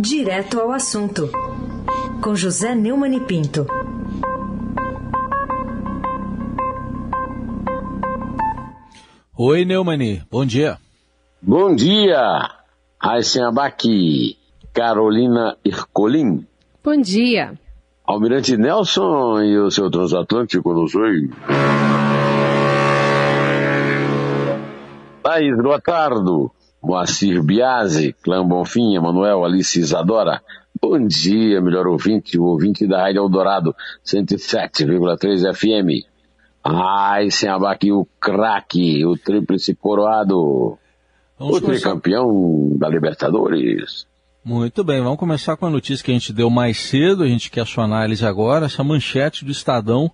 Direto ao assunto, com José Neumann e Pinto. Oi, Neumani, bom dia. Bom dia, Aysen Abaki, Carolina Ircolim. Bom dia. Almirante Nelson e o seu transatlântico nos oi. Thaís Lotardo, Moacir Biasi, Clã Bonfim, Emanuel, Alice Isadora. Bom dia, melhor ouvinte, o ouvinte da Rádio Eldorado, 107,3 FM. Ai, sem abaque o craque, o tríplice coroado, vamos o começar... tricampeão da Libertadores. Muito bem, vamos começar com a notícia que a gente deu mais cedo, a gente quer a sua análise agora, essa manchete do Estadão,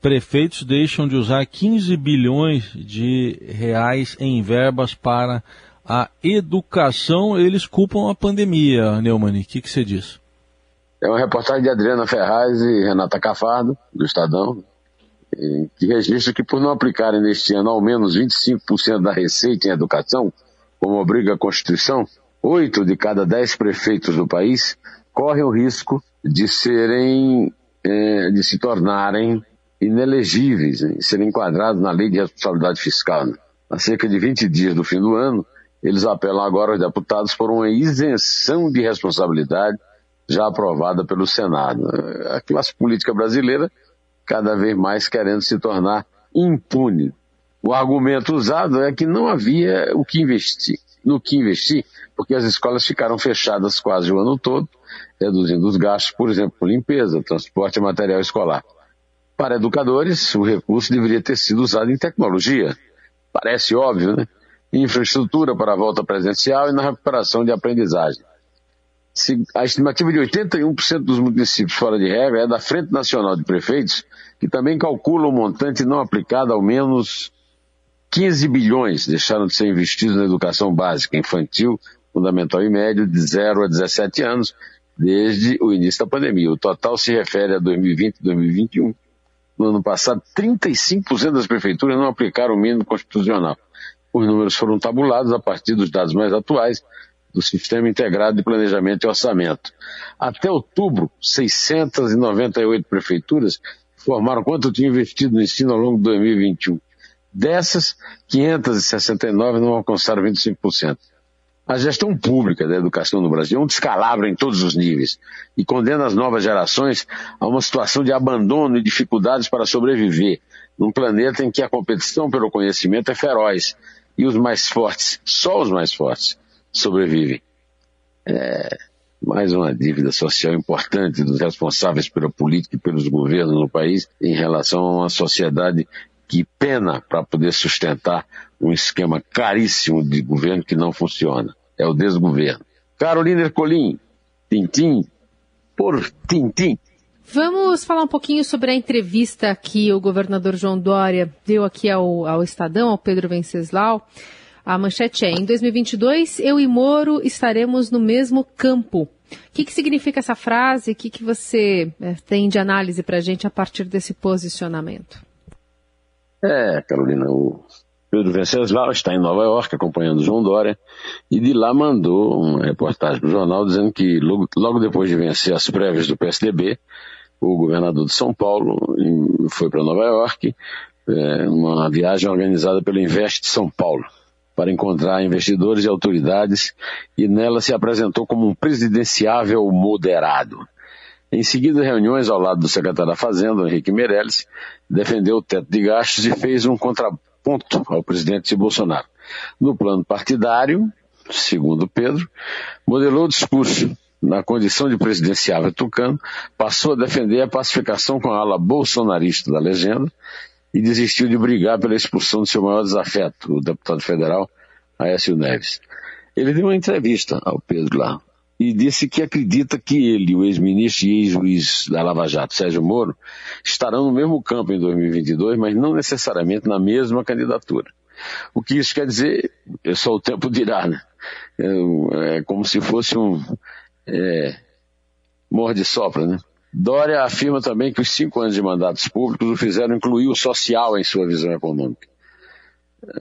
prefeitos deixam de usar 15 bilhões de reais em verbas para a educação, eles culpam a pandemia, Neumann. O que, que você diz? É uma reportagem de Adriana Ferraz e Renata Cafardo, do Estadão, que registra que por não aplicarem neste ano ao menos 25% da receita em educação, como obriga a Constituição, oito de cada dez prefeitos do país correm o risco de serem, é, de se tornarem inelegíveis, serem enquadrados na lei de responsabilidade fiscal. Há cerca de 20 dias do fim do ano, eles apelam agora aos deputados por uma isenção de responsabilidade já aprovada pelo Senado. A classe política brasileira cada vez mais querendo se tornar impune. O argumento usado é que não havia o que investir, no que investir, porque as escolas ficaram fechadas quase o ano todo, reduzindo os gastos, por exemplo, com limpeza, transporte e material escolar. Para educadores, o recurso deveria ter sido usado em tecnologia. Parece óbvio, né? Infraestrutura para a volta presencial e na recuperação de aprendizagem. A estimativa de 81% dos municípios fora de regra é da Frente Nacional de Prefeitos, que também calcula o montante não aplicado ao menos 15 bilhões deixaram de ser investidos na educação básica, infantil, fundamental e médio, de 0 a 17 anos, desde o início da pandemia. O total se refere a 2020 e 2021. No ano passado, 35% das prefeituras não aplicaram o mínimo constitucional. Os números foram tabulados a partir dos dados mais atuais do Sistema Integrado de Planejamento e Orçamento. Até outubro, 698 prefeituras formaram quanto tinham investido no ensino ao longo de 2021. Dessas, 569 não alcançaram 25%. A gestão pública da educação no Brasil é um descalabro em todos os níveis e condena as novas gerações a uma situação de abandono e dificuldades para sobreviver num planeta em que a competição pelo conhecimento é feroz e os mais fortes, só os mais fortes, sobrevivem. É mais uma dívida social importante dos responsáveis pela política e pelos governos no país em relação a uma sociedade que pena para poder sustentar um esquema caríssimo de governo que não funciona. É o desgoverno. Carolina Ercolim, tintim por tintim. Vamos falar um pouquinho sobre a entrevista que o governador João Dória deu aqui ao, ao Estadão, ao Pedro Venceslau. A manchete é: em 2022, eu e Moro estaremos no mesmo campo. O que, que significa essa frase? O que, que você é, tem de análise para a gente a partir desse posicionamento? É, Carolina, o Pedro Venceslau está em Nova York acompanhando João Dória e de lá mandou uma reportagem para o jornal dizendo que logo, logo depois de vencer as prévias do PSDB, o governador de São Paulo foi para Nova York, é, uma viagem organizada pelo Invest São Paulo, para encontrar investidores e autoridades, e nela se apresentou como um presidenciável moderado. Em seguida, reuniões ao lado do secretário da Fazenda, Henrique Meirelles, defendeu o teto de gastos e fez um contraponto ao presidente Bolsonaro. No plano partidário, segundo Pedro, modelou o discurso na condição de presidenciável tucano, passou a defender a pacificação com a ala bolsonarista da legenda e desistiu de brigar pela expulsão de seu maior desafeto, o deputado federal Aécio Neves. Ele deu uma entrevista ao Pedro lá e disse que acredita que ele, o ex-ministro e ex-juiz da Lava Jato, Sérgio Moro, estarão no mesmo campo em 2022, mas não necessariamente na mesma candidatura. O que isso quer dizer, é só o tempo dirá, né? É, é como se fosse um, é, morde sopra, né? Dória afirma também que os cinco anos de mandatos públicos o fizeram incluir o social em sua visão econômica.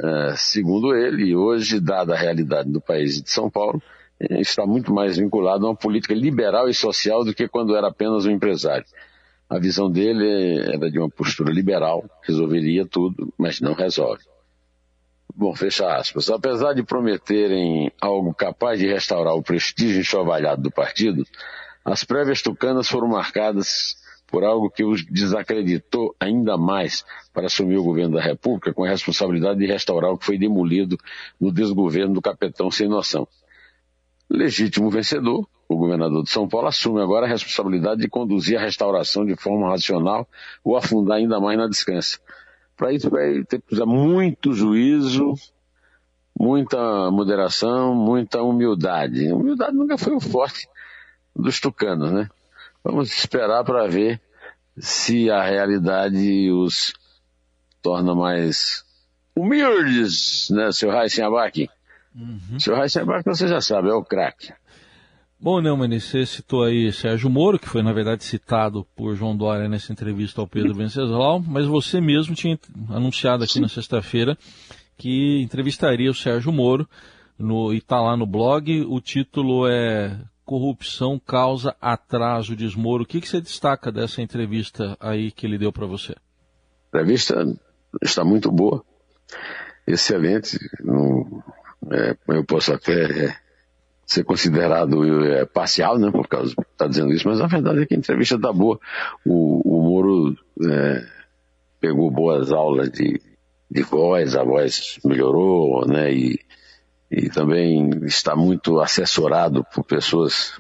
É, segundo ele, hoje, dada a realidade do país de São Paulo, está muito mais vinculado a uma política liberal e social do que quando era apenas um empresário. A visão dele era de uma postura liberal, resolveria tudo, mas não resolve. Bom, fecha aspas. Apesar de prometerem algo capaz de restaurar o prestígio enxovalhado do partido, as prévias tucanas foram marcadas por algo que os desacreditou ainda mais para assumir o governo da República com a responsabilidade de restaurar o que foi demolido no desgoverno do capitão sem noção. Legítimo vencedor, o governador de São Paulo assume agora a responsabilidade de conduzir a restauração de forma racional ou afundar ainda mais na descansa. Para isso vai ter que usar muito juízo, muita moderação, muita humildade. Humildade nunca foi o forte dos tucanos, né? Vamos esperar para ver se a realidade os torna mais humildes, né, seu Raíssen Abac? Uhum. Seu Abac, você já sabe, é o craque. Bom, Neumann, você citou aí Sérgio Moro, que foi, na verdade, citado por João Dória nessa entrevista ao Pedro Venceslau, mas você mesmo tinha anunciado aqui Sim. na sexta-feira que entrevistaria o Sérgio Moro no, e está lá no blog. O título é corrupção causa atraso, diz Moro. O que, que você destaca dessa entrevista aí que ele deu para você? A entrevista está muito boa, excelente. É, eu posso até ser considerado é, parcial, né, por causa de estar tá dizendo isso, mas a verdade é que a entrevista está boa. O, o Moro é, pegou boas aulas de, de voz, a voz melhorou, né, e e também está muito assessorado por pessoas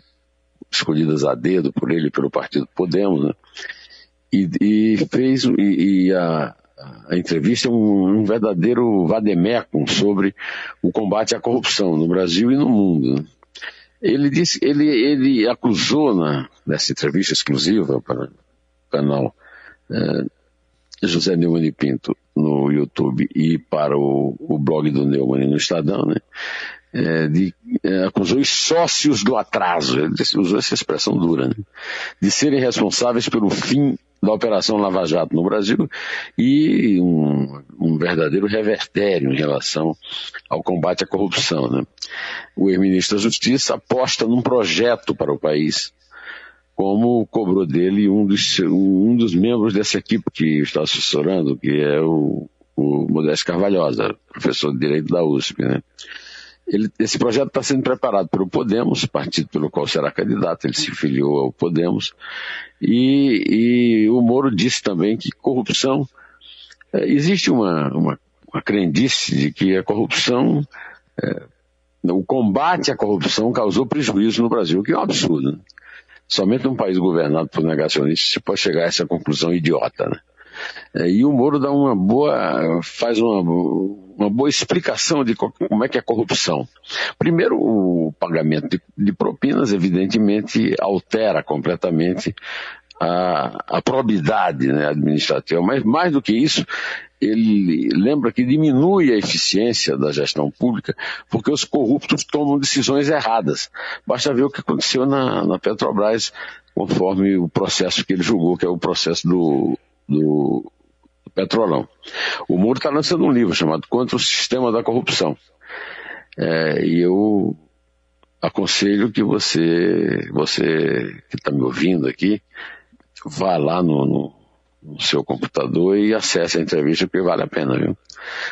escolhidas a dedo por ele pelo partido Podemos, né? E, e fez e, e a, a, entrevista é um, um, verdadeiro vademecum sobre o combate à corrupção no Brasil e no mundo. Né? Ele disse, ele, ele acusou na, nessa entrevista exclusiva para o canal é, José Neumann Pinto no YouTube e para o, o blog do Neumann no Estadão, né? É, de, é, acusou os sócios do atraso, ele usou essa expressão dura, né? de serem responsáveis pelo fim da Operação Lava Jato no Brasil e um, um verdadeiro revertério em relação ao combate à corrupção. Né? O ex-ministro da Justiça aposta num projeto para o país como cobrou dele um dos, um dos membros dessa equipe que está assessorando, que é o, o Modesto Carvalhosa, professor de Direito da USP. Né? Ele, esse projeto está sendo preparado pelo Podemos, partido pelo qual será candidato, ele se filiou ao Podemos, e, e o Moro disse também que corrupção, é, existe uma, uma, uma crendice de que a corrupção, é, o combate à corrupção causou prejuízo no Brasil, que é um absurdo. Né? Somente num país governado por negacionistas se pode chegar a essa conclusão idiota, né? É, e o Moro dá uma boa, faz uma, uma boa explicação de como é que é a corrupção. Primeiro, o pagamento de, de propinas, evidentemente, altera completamente a, a probidade né, administrativa, mas mais do que isso, ele lembra que diminui a eficiência da gestão pública porque os corruptos tomam decisões erradas. Basta ver o que aconteceu na, na Petrobras, conforme o processo que ele julgou, que é o processo do, do, do Petrolão. O Muro está lançando um livro chamado Contra o Sistema da Corrupção. É, e eu aconselho que você, você que está me ouvindo aqui, vá lá no, no, no, seu computador e acesse a entrevista, porque vale a pena, viu?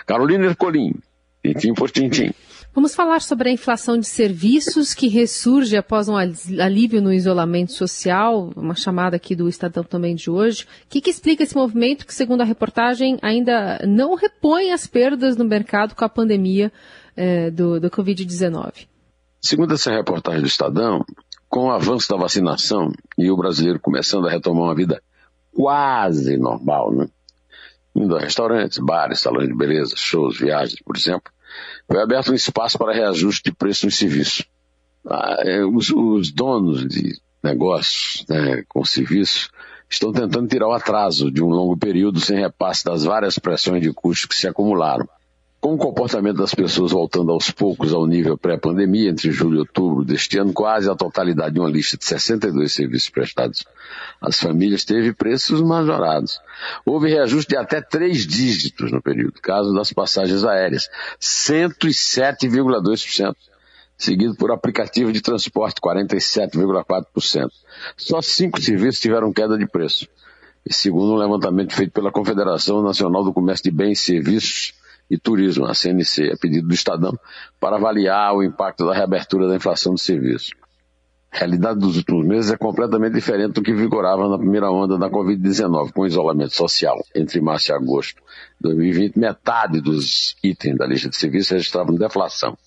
Carolina Ercolim, tintim por tintim. Vamos falar sobre a inflação de serviços que ressurge após um alívio no isolamento social, uma chamada aqui do Estadão também de hoje. O que, que explica esse movimento que, segundo a reportagem, ainda não repõe as perdas no mercado com a pandemia eh, do, do Covid-19? Segundo essa reportagem do Estadão, com o avanço da vacinação e o brasileiro começando a retomar uma vida quase normal, né? Indo a restaurantes, bares, salões de beleza, shows, viagens, por exemplo, foi aberto um espaço para reajuste de preço no serviço. Ah, é, os, os, donos de negócios né, com serviço estão tentando tirar o atraso de um longo período sem repasse das várias pressões de custo que se acumularam. Com o comportamento das pessoas voltando aos poucos ao nível pré-pandemia, entre julho e outubro deste ano, quase a totalidade de uma lista de 62 serviços prestados às famílias teve preços majorados. Houve reajuste de até três dígitos no período, caso das passagens aéreas, 107,2%. seguido por aplicativo de transporte, 47,4%. Só cinco serviços tiveram queda de preço. E segundo um levantamento feito pela Confederação Nacional do Comércio de Bens, Serviços e Turismo, a CNC, a pedido do Estadão, para avaliar o impacto da reabertura da inflação de serviços. A realidade dos últimos meses é completamente diferente do que vigorava na primeira onda da Covid-19, com isolamento social. Entre março e agosto de 2020, metade dos itens da lista de serviços registravam deflação,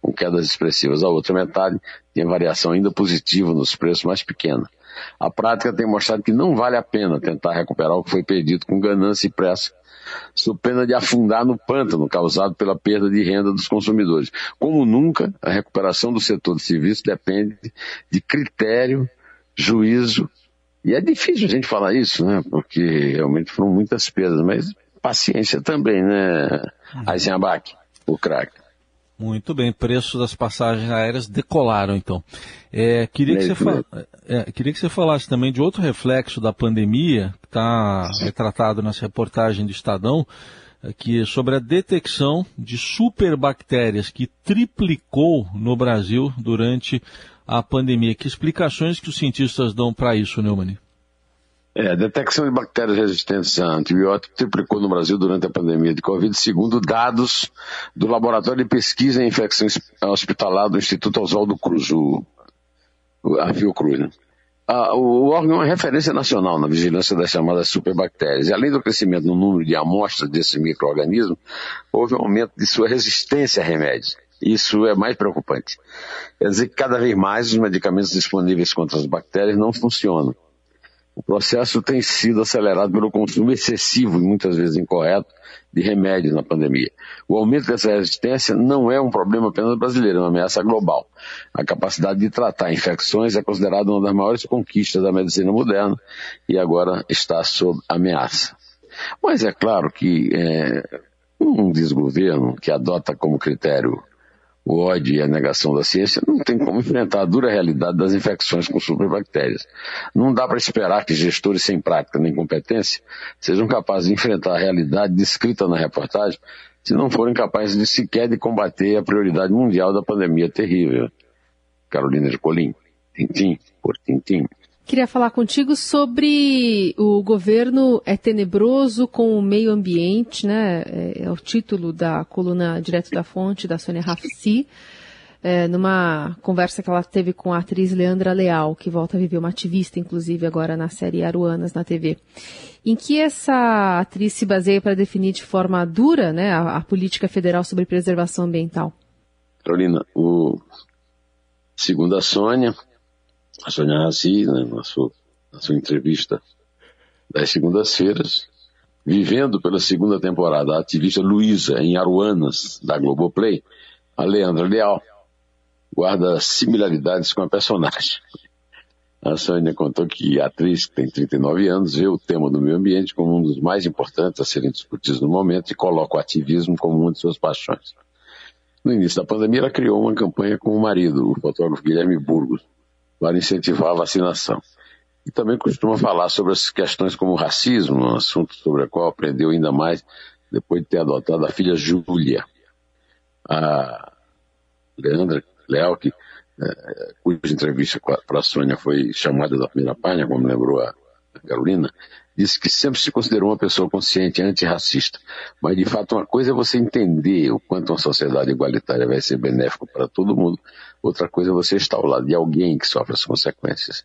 com quedas expressivas. A outra metade tinha variação ainda positiva nos preços mais pequena. A prática tem mostrado que não vale a pena tentar recuperar o que foi perdido com ganância e pressa sob pena de afundar no pântano causado pela perda de renda dos consumidores. Como nunca, a recuperação do setor de serviços depende de critério, juízo, e é difícil a gente falar isso, né? Porque realmente foram muitas perdas, mas paciência também, né, Eisenbach, o craque. Muito bem, preços das passagens aéreas decolaram então. É, queria, que você é, queria que você falasse também de outro reflexo da pandemia, que está retratado nessa reportagem do Estadão, que é sobre a detecção de superbactérias que triplicou no Brasil durante a pandemia. Que explicações que os cientistas dão para isso, Neumann? É, a detecção de bactérias resistentes a antibióticos triplicou no Brasil durante a pandemia de Covid, segundo dados do Laboratório de Pesquisa em Infecção Hospitalar do Instituto Oswaldo Cruz, o, a Fiocruz. Né? Ah, o órgão é uma referência nacional na vigilância das chamadas superbactérias. E além do crescimento no número de amostras desses micro-organismos, houve um aumento de sua resistência a remédios. Isso é mais preocupante. Quer dizer que cada vez mais os medicamentos disponíveis contra as bactérias não funcionam. O processo tem sido acelerado pelo consumo excessivo e muitas vezes incorreto de remédios na pandemia. O aumento dessa resistência não é um problema apenas brasileiro, é uma ameaça global. A capacidade de tratar infecções é considerada uma das maiores conquistas da medicina moderna e agora está sob ameaça. Mas é claro que é, um desgoverno que adota como critério o ódio e a negação da ciência, não tem como enfrentar a dura realidade das infecções com superbactérias. Não dá para esperar que gestores sem prática nem competência sejam capazes de enfrentar a realidade descrita na reportagem se não forem capazes de sequer de combater a prioridade mundial da pandemia terrível. Carolina de Colim, tintim por tintim. Queria falar contigo sobre o governo é tenebroso com o meio ambiente, né? É, é o título da coluna direto da fonte da Sônia Rafsi, é, numa conversa que ela teve com a atriz Leandra Leal, que volta a viver uma ativista, inclusive agora na série Aruanas na TV. Em que essa atriz se baseia para definir de forma dura, né, a, a política federal sobre preservação ambiental? Carolina, o segundo a Sônia, a Sônia Raci, né, na, sua, na sua entrevista das segundas-feiras, vivendo pela segunda temporada a ativista Luísa em Aruanas, da Globoplay, a Leandra Leal guarda similaridades com a personagem. A Sônia contou que a atriz, que tem 39 anos, vê o tema do meio ambiente como um dos mais importantes a serem discutidos no momento e coloca o ativismo como uma de suas paixões. No início da pandemia, ela criou uma campanha com o marido, o fotógrafo Guilherme Burgos, para incentivar a vacinação. E também costuma falar sobre as questões como racismo, um assunto sobre o qual aprendeu ainda mais depois de ter adotado a filha Júlia. A Leandra Leal, que, é, cuja entrevista para a Sônia foi chamada da primeira página, como lembrou a Carolina, disse que sempre se considerou uma pessoa consciente antirracista. Mas, de fato, uma coisa é você entender o quanto uma sociedade igualitária vai ser benéfica para todo mundo, outra coisa é você estar ao lado de alguém que sofre as consequências.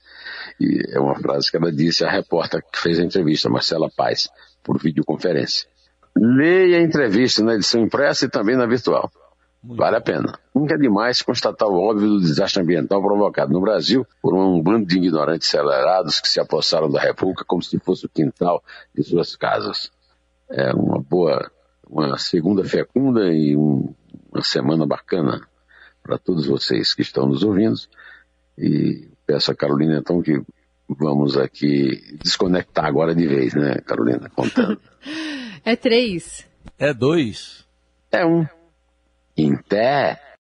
E é uma frase que ela disse à repórter que fez a entrevista, Marcela Paz, por videoconferência. Leia a entrevista na edição impressa e também na virtual. Vale a pena. Nunca é demais constatar o óbvio do desastre ambiental provocado no Brasil por um bando de ignorantes acelerados que se apossaram da República como se fosse o quintal de suas casas. É uma boa, uma segunda fecunda e um, uma semana bacana para todos vocês que estão nos ouvindo. E peço a Carolina então que vamos aqui desconectar agora de vez, né, Carolina? Contando. é três. É dois. É um. Em pé.